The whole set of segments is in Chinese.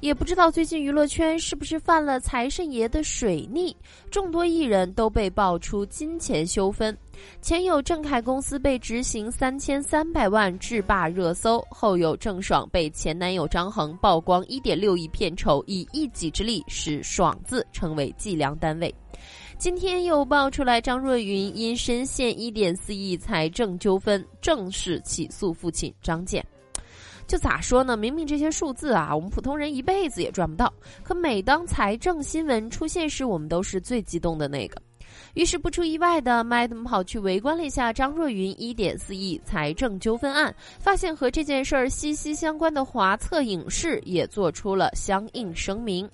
也不知道最近娱乐圈是不是犯了财神爷的水逆，众多艺人都被爆出金钱纠纷。前有郑恺公司被执行三千三百万制霸热搜，后有郑爽被前男友张恒曝光一点六亿片酬，以一己之力使“爽”字成为计量单位。今天又爆出来，张若昀因深陷一点四亿财政纠纷，正式起诉父亲张建。就咋说呢？明明这些数字啊，我们普通人一辈子也赚不到。可每当财政新闻出现时，我们都是最激动的那个。于是不出意外的，Madam 跑去围观了一下张若昀一点四亿财政纠纷案，发现和这件事儿息息相关的华策影视也做出了相应声明。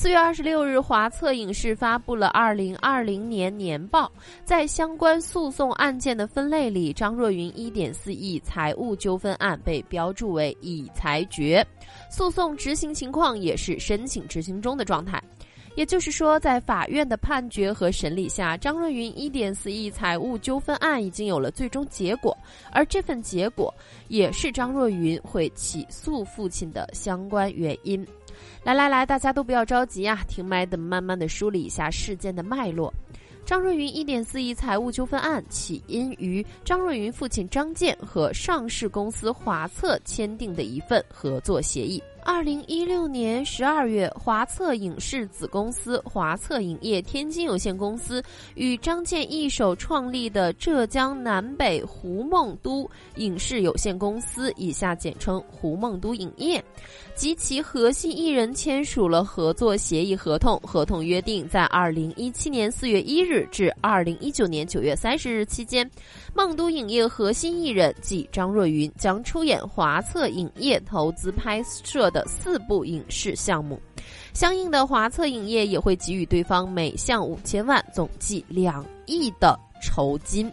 四月二十六日，华策影视发布了二零二零年年报，在相关诉讼案件的分类里，张若昀一点四亿财务纠纷案被标注为已裁决，诉讼执行情况也是申请执行中的状态。也就是说，在法院的判决和审理下，张若昀一点四亿财务纠纷案已经有了最终结果，而这份结果也是张若昀会起诉父亲的相关原因。来来来，大家都不要着急啊，听麦的慢慢的梳理一下事件的脉络。张若昀一点四亿财务纠纷案起因于张若昀父亲张建和上市公司华策签订的一份合作协议。二零一六年十二月，华策影视子公司华策影业天津有限公司与张建一手创立的浙江南北胡梦都影视有限公司（以下简称胡梦都影业）及其核心艺人签署了合作协议合同。合同约定，在二零一七年四月一日至二零一九年九月三十日期间，梦都影业核心艺人即张若昀将出演华策影业投资拍摄的。四部影视项目，相应的华策影业也会给予对方每项五千万，总计两亿的酬金。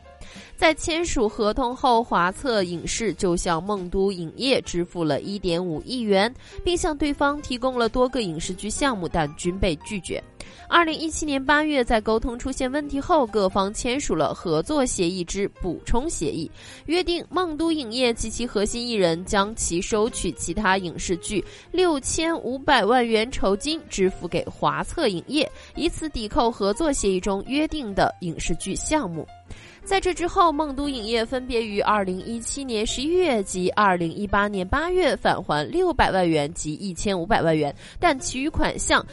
在签署合同后，华策影视就向梦都影业支付了一点五亿元，并向对方提供了多个影视剧项目，但均被拒绝。二零一七年八月，在沟通出现问题后，各方签署了合作协议之补充协议，约定梦都影业及其核心艺人将其收取其他影视剧六千五百万元酬金支付给华策影业，以此抵扣合作协议中约定的影视剧项目。在这之后，梦都影业分别于二零一七年十一月及二零一八年八月返还六百万元及一千五百万元，但其余款项。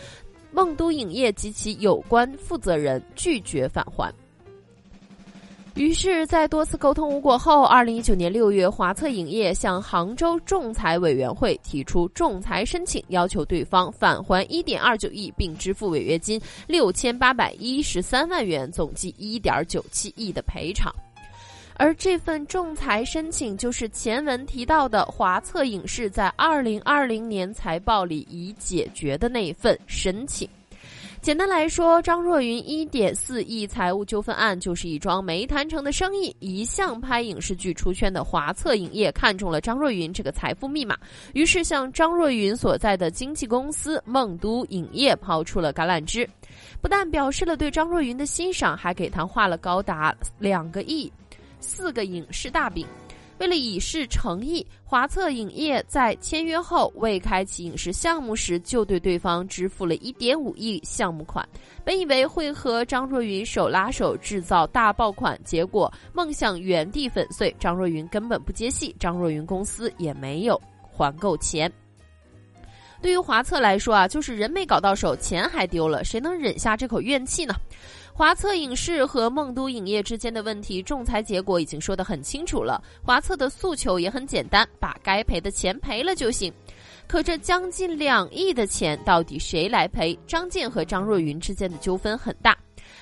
梦都影业及其有关负责人拒绝返还。于是，在多次沟通无果后，二零一九年六月，华策影业向杭州仲裁委员会提出仲裁申请，要求对方返还一点二九亿，并支付违约金六千八百一十三万元，总计一点九七亿的赔偿。而这份仲裁申请，就是前文提到的华策影视在二零二零年财报里已解决的那一份申请。简单来说，张若昀一点四亿财务纠纷案就是一桩没谈成的生意。一向拍影视剧出圈的华策影业看中了张若昀这个财富密码，于是向张若昀所在的经纪公司梦都影业抛出了橄榄枝，不但表示了对张若昀的欣赏，还给他画了高达两个亿。四个影视大饼，为了以示诚意，华策影业在签约后未开启影视项目时，就对对方支付了一点五亿项目款。本以为会和张若昀手拉手制造大爆款，结果梦想原地粉碎。张若昀根本不接戏，张若昀公司也没有还够钱。对于华策来说啊，就是人没搞到手，钱还丢了，谁能忍下这口怨气呢？华策影视和梦都影业之间的问题，仲裁结果已经说得很清楚了。华策的诉求也很简单，把该赔的钱赔了就行。可这将近两亿的钱，到底谁来赔？张建和张若昀之间的纠纷很大。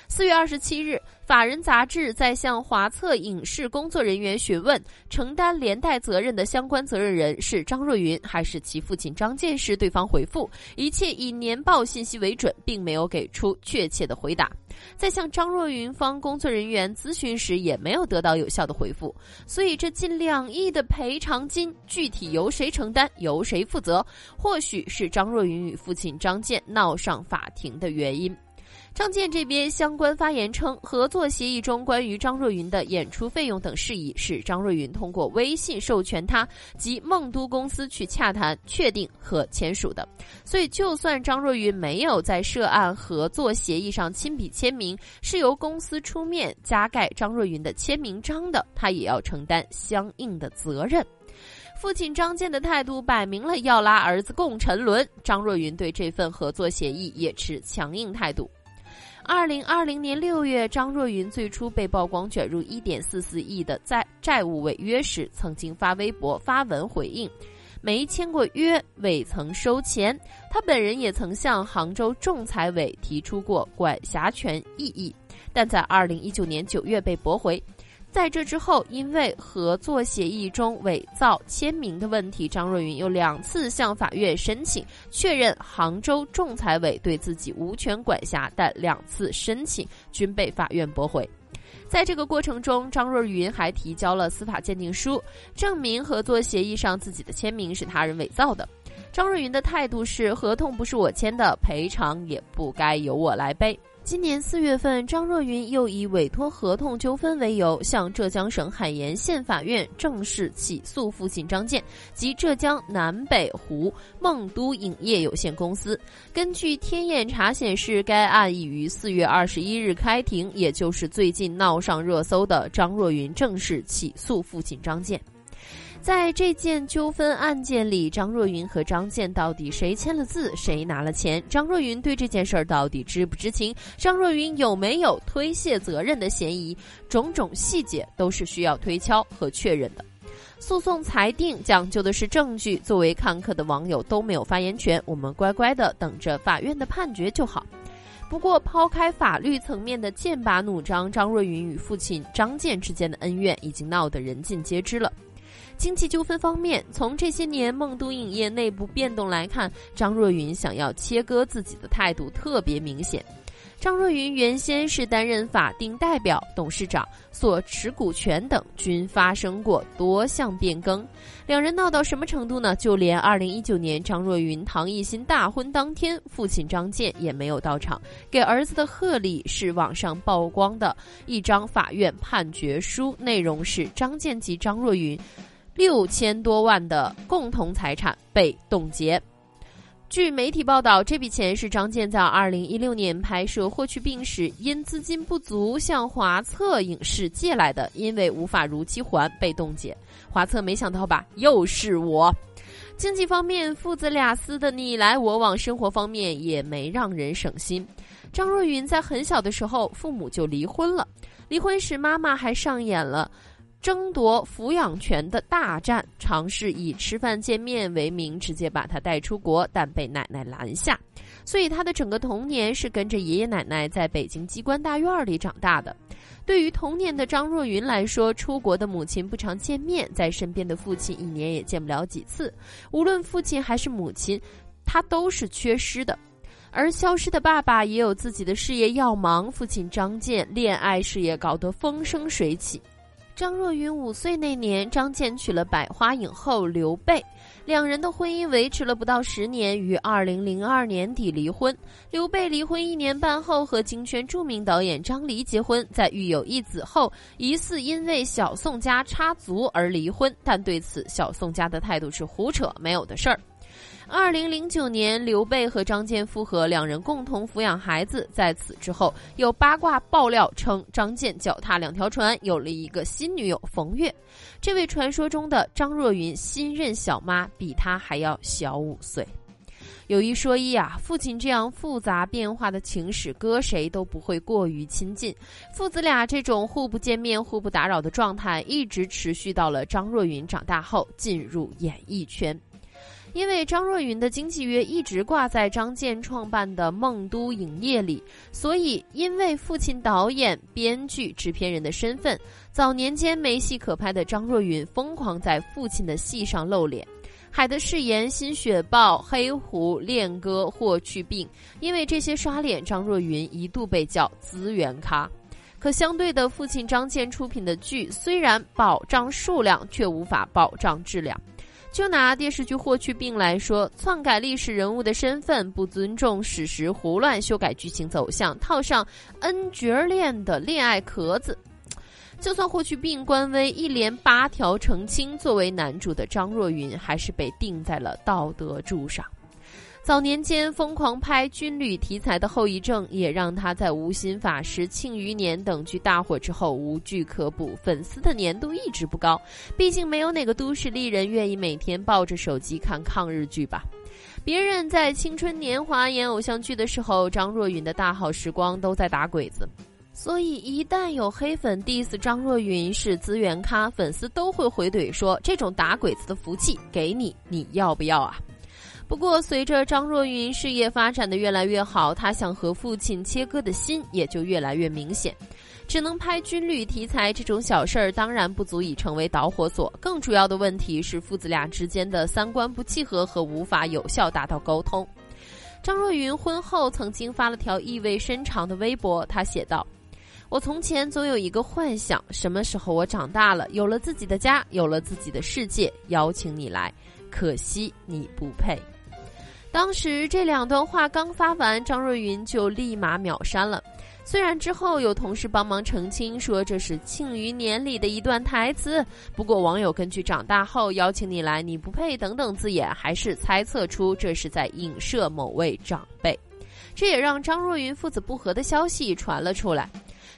四月二十七日，《法人杂志》在向华策影视工作人员询问承担连带责任的相关责任人是张若昀还是其父亲张建时，对方回复一切以年报信息为准，并没有给出确切的回答。在向张若昀方工作人员咨询时，也没有得到有效的回复。所以，这近两亿的赔偿金具体由谁承担、由谁负责，或许是张若昀与父亲张建闹上法庭的原因。张建这边相关发言称，合作协议中关于张若昀的演出费用等事宜是张若昀通过微信授权他及梦都公司去洽谈、确定和签署的。所以，就算张若昀没有在涉案合作协议上亲笔签名，是由公司出面加盖张若昀的签名章的，他也要承担相应的责任。父亲张建的态度摆明了要拉儿子共沉沦，张若昀对这份合作协议也持强硬态度。二零二零年六月，张若昀最初被曝光卷入一点四四亿的债债务违约时，曾经发微博发文回应，没签过约，未曾收钱。他本人也曾向杭州仲裁委提出过管辖权异议，但在二零一九年九月被驳回。在这之后，因为合作协议中伪造签名的问题，张若昀又两次向法院申请确认杭州仲裁委对自己无权管辖，但两次申请均被法院驳回。在这个过程中，张若昀还提交了司法鉴定书，证明合作协议上自己的签名是他人伪造的。张若昀的态度是：合同不是我签的，赔偿也不该由我来背。今年四月份，张若昀又以委托合同纠纷为由，向浙江省海盐县法院正式起诉父亲张建及浙江南北湖梦都影业有限公司。根据天眼查显示，该案已于四月二十一日开庭，也就是最近闹上热搜的张若昀正式起诉父亲张建。在这件纠纷案件里，张若昀和张建到底谁签了字，谁拿了钱？张若昀对这件事儿到底知不知情？张若昀有没有推卸责任的嫌疑？种种细节都是需要推敲和确认的。诉讼裁定讲究的是证据，作为看客的网友都没有发言权，我们乖乖的等着法院的判决就好。不过，抛开法律层面的剑拔弩张，张若昀与父亲张建之间的恩怨已经闹得人尽皆知了。经济纠纷方面，从这些年梦都影业内部变动来看，张若昀想要切割自己的态度特别明显。张若昀原先是担任法定代表、董事长，所持股权等均发生过多项变更。两人闹到什么程度呢？就连二零一九年张若昀唐艺昕大婚当天，父亲张建也没有到场，给儿子的贺礼是网上曝光的一张法院判决书，内容是张建及张若昀。六千多万的共同财产被冻结。据媒体报道，这笔钱是张建在二零一六年拍摄《霍去病》时，因资金不足向华策影视借来的，因为无法如期还被冻结。华策没想到吧，又是我。经济方面，父子俩撕的你来我往；生活方面也没让人省心。张若昀在很小的时候，父母就离婚了。离婚时，妈妈还上演了。争夺抚养权的大战，尝试以吃饭见面为名，直接把他带出国，但被奶奶拦下。所以他的整个童年是跟着爷爷奶奶在北京机关大院里长大的。对于童年的张若昀来说，出国的母亲不常见面，在身边的父亲一年也见不了几次。无论父亲还是母亲，他都是缺失的。而消失的爸爸也有自己的事业要忙，父亲张建恋爱事业搞得风生水起。张若昀五岁那年，张建娶了百花影后刘备，两人的婚姻维持了不到十年，于二零零二年底离婚。刘备离婚一年半后，和京圈著名导演张黎结婚，在育有一子后，疑似因为小宋家插足而离婚，但对此小宋家的态度是胡扯，没有的事儿。二零零九年，刘备和张健复合，两人共同抚养孩子。在此之后，有八卦爆料称，张健脚踏两条船，有了一个新女友冯月。这位传说中的张若昀新任小妈比他还要小五岁。有一说一啊，父亲这样复杂变化的情史，搁谁都不会过于亲近。父子俩这种互不见面、互不打扰的状态，一直持续到了张若昀长大后进入演艺圈。因为张若昀的经纪约一直挂在张健创办的梦都影业里，所以因为父亲导演、编剧、制片人的身份，早年间没戏可拍的张若昀疯狂在父亲的戏上露脸，《海的誓言》《新雪豹》《黑狐》《恋歌》《霍去病》，因为这些刷脸，张若昀一度被叫资源咖。可相对的，父亲张健出品的剧虽然保障数量，却无法保障质量。就拿电视剧《霍去病》来说，篡改历史人物的身份，不尊重史实，胡乱修改剧情走向，套上恩角恋的恋爱壳子。就算霍去病官微一连八条澄清，作为男主的张若昀还是被钉在了道德柱上。早年间疯狂拍军旅题材的后遗症，也让他在《无心法师》《庆余年》等剧大火之后无剧可补，粉丝的粘度一直不高。毕竟没有哪个都市丽人愿意每天抱着手机看抗日剧吧？别人在青春年华演偶像剧的时候，张若昀的大好时光都在打鬼子。所以一旦有黑粉 diss 张若昀是资源咖，粉丝都会回怼说：“这种打鬼子的福气给你，你要不要啊？”不过，随着张若昀事业发展的越来越好，他想和父亲切割的心也就越来越明显。只能拍军旅题材这种小事儿，当然不足以成为导火索。更主要的问题是父子俩之间的三观不契合和无法有效达到沟通。张若昀婚后曾经发了条意味深长的微博，他写道：“我从前总有一个幻想，什么时候我长大了，有了自己的家，有了自己的世界，邀请你来，可惜你不配。”当时这两段话刚发完，张若昀就立马秒删了。虽然之后有同事帮忙澄清说这是《庆余年》里的一段台词，不过网友根据“长大后邀请你来，你不配”等等字眼，还是猜测出这是在影射某位长辈。这也让张若昀父子不和的消息传了出来。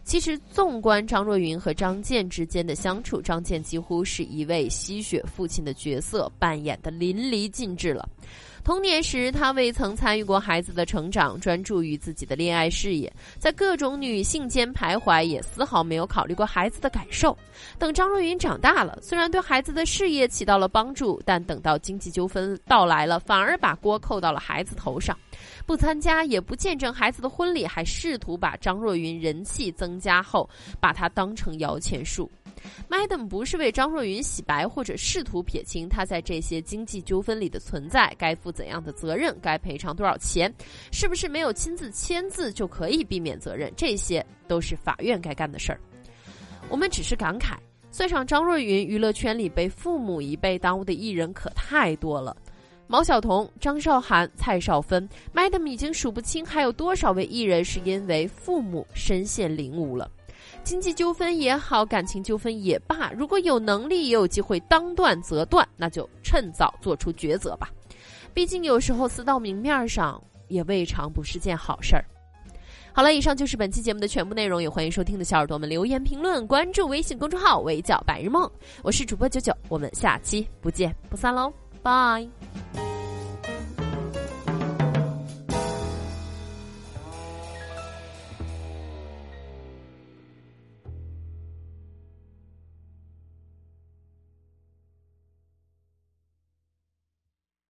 其实，纵观张若昀和张健之间的相处，张健几乎是一位吸血父亲的角色，扮演的淋漓尽致了。童年时，他未曾参与过孩子的成长，专注于自己的恋爱事业，在各种女性间徘徊，也丝毫没有考虑过孩子的感受。等张若昀长大了，虽然对孩子的事业起到了帮助，但等到经济纠纷到来了，反而把锅扣到了孩子头上，不参加也不见证孩子的婚礼，还试图把张若昀人气增加后，把他当成摇钱树。Madam 不是为张若昀洗白，或者试图撇清他在这些经济纠纷里的存在，该负怎样的责任，该赔偿多少钱，是不是没有亲自签字就可以避免责任，这些都是法院该干的事儿。我们只是感慨，算上张若昀，娱乐圈里被父母一辈耽误的艺人可太多了。毛晓彤、张韶涵、蔡少芬，Madam 已经数不清还有多少位艺人是因为父母身陷囹圄了。经济纠纷也好，感情纠纷也罢，如果有能力也有机会当断则断，那就趁早做出抉择吧。毕竟有时候撕到明面上也未尝不是件好事儿。好了，以上就是本期节目的全部内容，也欢迎收听的小耳朵们留言评论，关注微信公众号“围剿白日梦”，我是主播九九，我们下期不见不散喽，Bye.